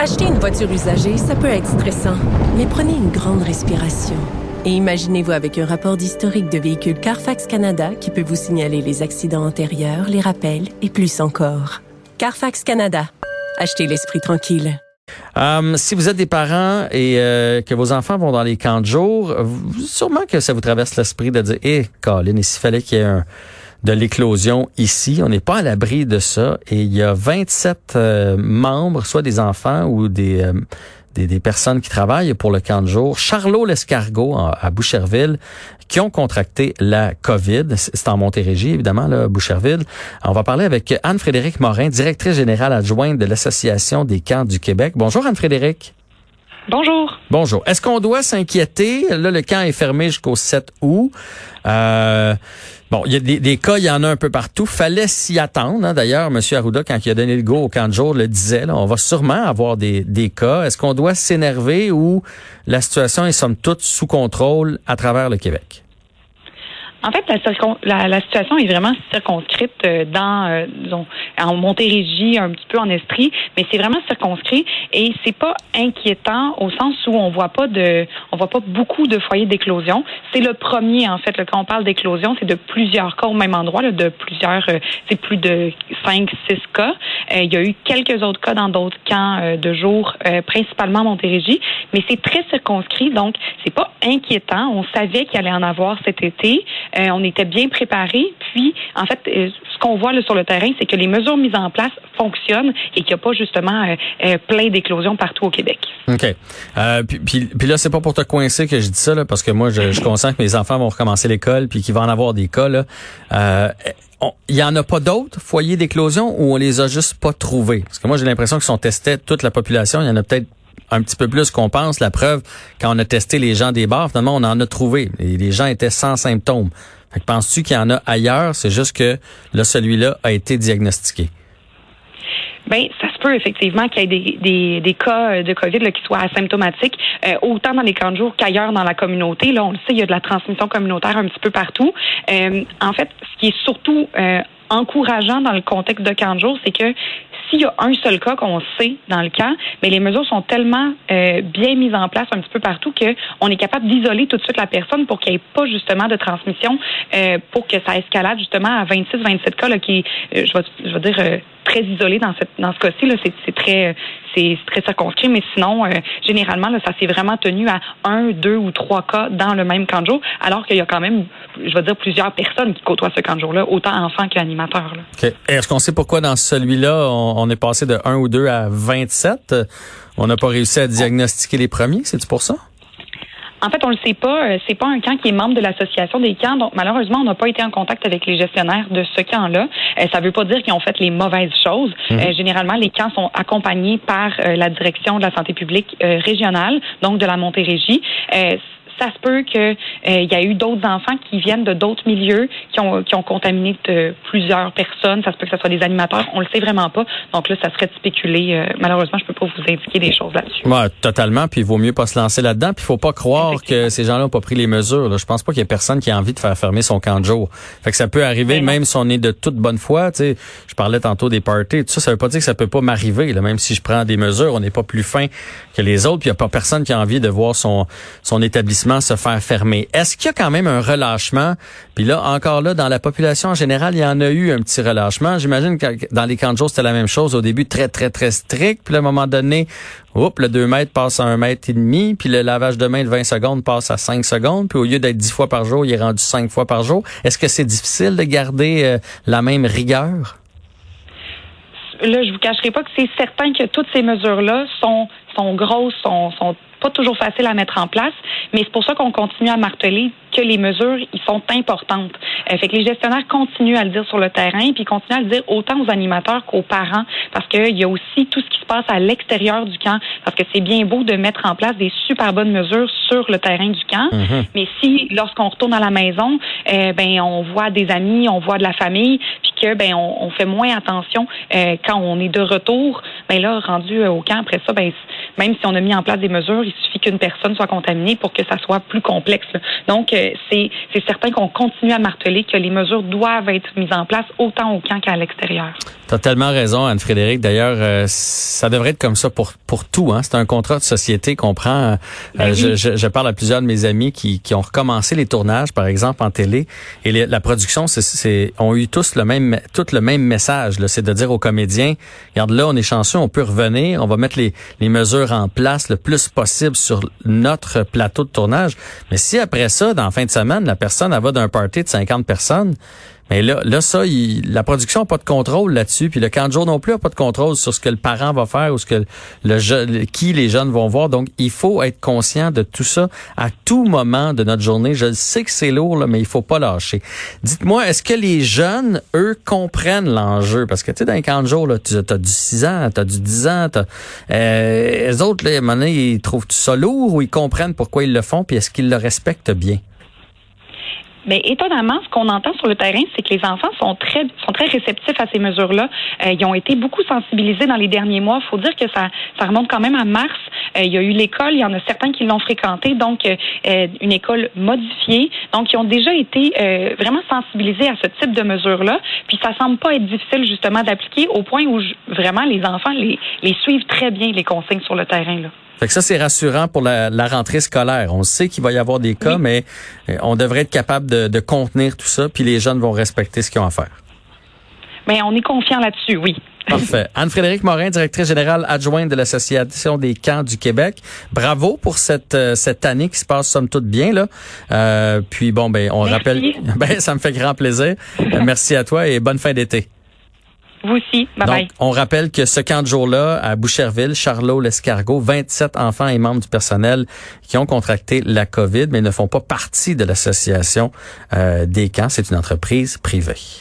Acheter une voiture usagée, ça peut être stressant, mais prenez une grande respiration. Et imaginez-vous avec un rapport d'historique de véhicule Carfax Canada qui peut vous signaler les accidents antérieurs, les rappels et plus encore. Carfax Canada. Achetez l'esprit tranquille. Um, si vous êtes des parents et euh, que vos enfants vont dans les camps de jour, sûrement que ça vous traverse l'esprit de dire, hé, hey, Colin, s'il fallait qu'il y ait un de l'éclosion ici. On n'est pas à l'abri de ça. Et il y a 27 euh, membres, soit des enfants ou des, euh, des, des, personnes qui travaillent pour le camp de jour. Charlot l'escargot à Boucherville qui ont contracté la COVID. C'est en Montérégie, évidemment, là, Boucherville. On va parler avec Anne-Frédérique Morin, directrice générale adjointe de l'Association des camps du Québec. Bonjour Anne-Frédérique. Bonjour. Bonjour. Est-ce qu'on doit s'inquiéter? Là, le camp est fermé jusqu'au 7 août. Euh, bon, il y a des, des, cas, il y en a un peu partout. Fallait s'y attendre. Hein. D'ailleurs, M. Arruda, quand il a donné le go au camp de jour, le disait. On va sûrement avoir des, des cas. Est-ce qu'on doit s'énerver ou la situation est somme toute sous contrôle à travers le Québec? En fait, la, la, la, situation est vraiment circonscrite euh, dans, euh, disons, en Montérégie, un petit peu en Estrie, mais c'est vraiment circonscrit et c'est pas inquiétant au sens où on voit pas de, on voit pas beaucoup de foyers d'éclosion. C'est le premier, en fait, là, quand on parle d'éclosion, c'est de plusieurs cas au même endroit, de plusieurs, euh, c'est plus de cinq, six cas. il y a eu quelques autres cas dans d'autres camps de jour, principalement Montérégie, mais c'est très circonscrit, donc c'est pas inquiétant. On savait qu'il allait en avoir cet été. Euh, on était bien préparés. Puis, en fait, euh, ce qu'on voit sur le terrain, c'est que les mesures mises en place fonctionnent et qu'il n'y a pas justement euh, plein d'éclosions partout au Québec. OK. puis, là, c'est pas pour te que je dis ça, là, parce que moi, je, je consens que mes enfants vont recommencer l'école puis qu'il va en avoir des cas. Il y en a pas d'autres foyers d'éclosion ou on les a juste pas trouvés? Parce que moi, j'ai l'impression qu'ils sont testés toute la population. Il y en a peut-être un petit peu plus qu'on pense. La preuve, quand on a testé les gens des bars, finalement, on en a trouvé. Les gens étaient sans symptômes. Fait que penses-tu qu'il y en a ailleurs? C'est juste que là, celui-là a été diagnostiqué. Ben, ça se peut effectivement qu'il y ait des, des, des cas de COVID là, qui soient asymptomatiques, euh, autant dans les camps de jour qu'ailleurs dans la communauté. Là, on le sait, il y a de la transmission communautaire un petit peu partout. Euh, en fait, ce qui est surtout euh, encourageant dans le contexte de camp de jour, c'est que s'il y a un seul cas qu'on sait dans le camp, mais les mesures sont tellement euh, bien mises en place un petit peu partout qu'on est capable d'isoler tout de suite la personne pour qu'il n'y ait pas justement de transmission, euh, pour que ça escalade justement à 26-27 cas là, qui, euh, je, vais, je vais dire, très isolé dans, cette, dans ce cas-ci. Là, c'est, c'est très, c'est très circonscrit, mais sinon, euh, généralement, là, ça s'est vraiment tenu à un, deux ou trois cas dans le même camp de jour, alors qu'il y a quand même, je veux dire, plusieurs personnes qui côtoient ce camp de jour-là, autant enfants qu'animateurs. Okay. Est-ce qu'on sait pourquoi dans celui-là, on, on, est passé de 1 ou 2 à 27? On n'a pas réussi à diagnostiquer les premiers, c'est pour ça? En fait, on le sait pas. Euh, c'est pas un camp qui est membre de l'association des camps. Donc, malheureusement, on n'a pas été en contact avec les gestionnaires de ce camp-là. Euh, ça ne veut pas dire qu'ils ont fait les mauvaises choses. Mhm. Euh, généralement, les camps sont accompagnés par la direction de la santé publique régionale, donc de la Montérégie ça se peut qu'il euh, y a eu d'autres enfants qui viennent de d'autres milieux qui ont, qui ont contaminé de plusieurs personnes. Ça se peut que ce soit des animateurs. On le sait vraiment pas. Donc là, ça serait de spéculer. Euh, malheureusement, je peux pas vous indiquer des choses là-dessus. Ouais, totalement. Puis il vaut mieux pas se lancer là-dedans. Puis il faut pas croire que ces gens-là ont pas pris les mesures. Là. Je pense pas qu'il y ait personne qui a envie de faire fermer son camp de jour. Fait que ça peut arriver, ben même si on est de toute bonne foi. Tu sais, je parlais tantôt des parties. Tout ça, ça veut pas dire que ça peut pas m'arriver. Même si je prends des mesures, on n'est pas plus fin que les autres. Puis il y a pas personne qui a envie de voir son son établissement se faire fermer. Est-ce qu'il y a quand même un relâchement? Puis là, encore là, dans la population en général, il y en a eu un petit relâchement. J'imagine que dans les camps de jour, c'était la même chose. Au début, très, très, très strict. Puis à un moment donné, oups, le 2 mètres passe à 1 mètre et demi. Puis le lavage de main de 20 secondes passe à 5 secondes. Puis au lieu d'être 10 fois par jour, il est rendu 5 fois par jour. Est-ce que c'est difficile de garder euh, la même rigueur? Là, je vous cacherai pas que c'est certain que toutes ces mesures-là sont, sont grosses, sont, sont pas toujours facile à mettre en place, mais c'est pour ça qu'on continue à marteler que les mesures ils sont importantes. Euh, fait que les gestionnaires continuent à le dire sur le terrain, puis continuent à le dire autant aux animateurs qu'aux parents, parce qu'il y a aussi tout ce qui se passe à l'extérieur du camp, parce que c'est bien beau de mettre en place des super bonnes mesures sur le terrain du camp, mm-hmm. mais si lorsqu'on retourne à la maison, euh, ben on voit des amis, on voit de la famille, puis que ben on, fait moins attention euh, quand on est de retour, ben là rendu au camp après ça, ben même si on a mis en place des mesures, il suffit qu'une personne soit contaminée pour que ça soit plus complexe. Donc, euh, c'est certain qu'on continue à marteler que les mesures doivent être mises en place autant au camp qu'à l'extérieur. Tu as tellement raison, Anne-Frédéric. D'ailleurs, euh, ça devrait être comme ça pour, pour tout. Hein? C'est un contrat de société qu'on prend. Euh, ben je, je, je, parle à plusieurs de mes amis qui, qui ont recommencé les tournages, par exemple, en télé. Et la production, c'est, ont eu tous le même, tout le même message. C'est de dire aux comédiens, regarde là, on est chanceux, on peut revenir, on va mettre les, les mesures en place le plus possible sur notre plateau de tournage. Mais si après ça, dans la fin de semaine, la personne elle va d'un party de 50 personnes, mais là, là ça, la production n'a pas de contrôle là-dessus, puis le camp de jour non plus n'a pas de contrôle sur ce que le parent va faire ou ce que le, qui les jeunes vont voir. Donc, il faut être conscient de tout ça à tout moment de notre journée. Je sais que c'est lourd, là, mais il faut pas lâcher. Dites-moi, est-ce que les jeunes, eux, comprennent l'enjeu? Parce que, tu sais, dans les camps de jour, là, tu as du 6 ans, tu as du 10 ans, t'as, euh, les autres, là, à un moment donné, ils trouvent ça lourd ou ils comprennent pourquoi ils le font, puis est-ce qu'ils le respectent bien? Mais étonnamment, ce qu'on entend sur le terrain, c'est que les enfants sont très sont très réceptifs à ces mesures-là. Euh, ils ont été beaucoup sensibilisés dans les derniers mois. Il faut dire que ça ça remonte quand même à mars. Euh, il y a eu l'école, il y en a certains qui l'ont fréquenté, donc euh, une école modifiée. Donc, ils ont déjà été vraiment sensibilisés à ce type de mesures-là. Puis, ça semble pas être difficile justement d'appliquer au point où vraiment les enfants les, les suivent très bien les consignes sur le terrain. Là. Fait que ça, c'est rassurant pour la, rentrée scolaire. On sait qu'il va y avoir des cas, mais euh, on devrait être capable de, contenir tout ça, puis les jeunes vont respecter ce qu'ils ont à faire. Mais on est confiant là-dessus, oui. Parfait. Anne-Frédérique Morin, directrice générale adjointe de l'Association des camps du Québec. Bravo pour cette euh, cette année qui se passe somme toute bien là. Euh, puis bon ben on rappelle ben ça me fait grand plaisir. Merci à toi et bonne fin d'été. Vous aussi. Bye Donc, on rappelle que ce camp de jour-là, à Boucherville, Charlot, l'Escargot, 27 enfants et membres du personnel qui ont contracté la COVID, mais ne font pas partie de l'association euh, des camps. C'est une entreprise privée.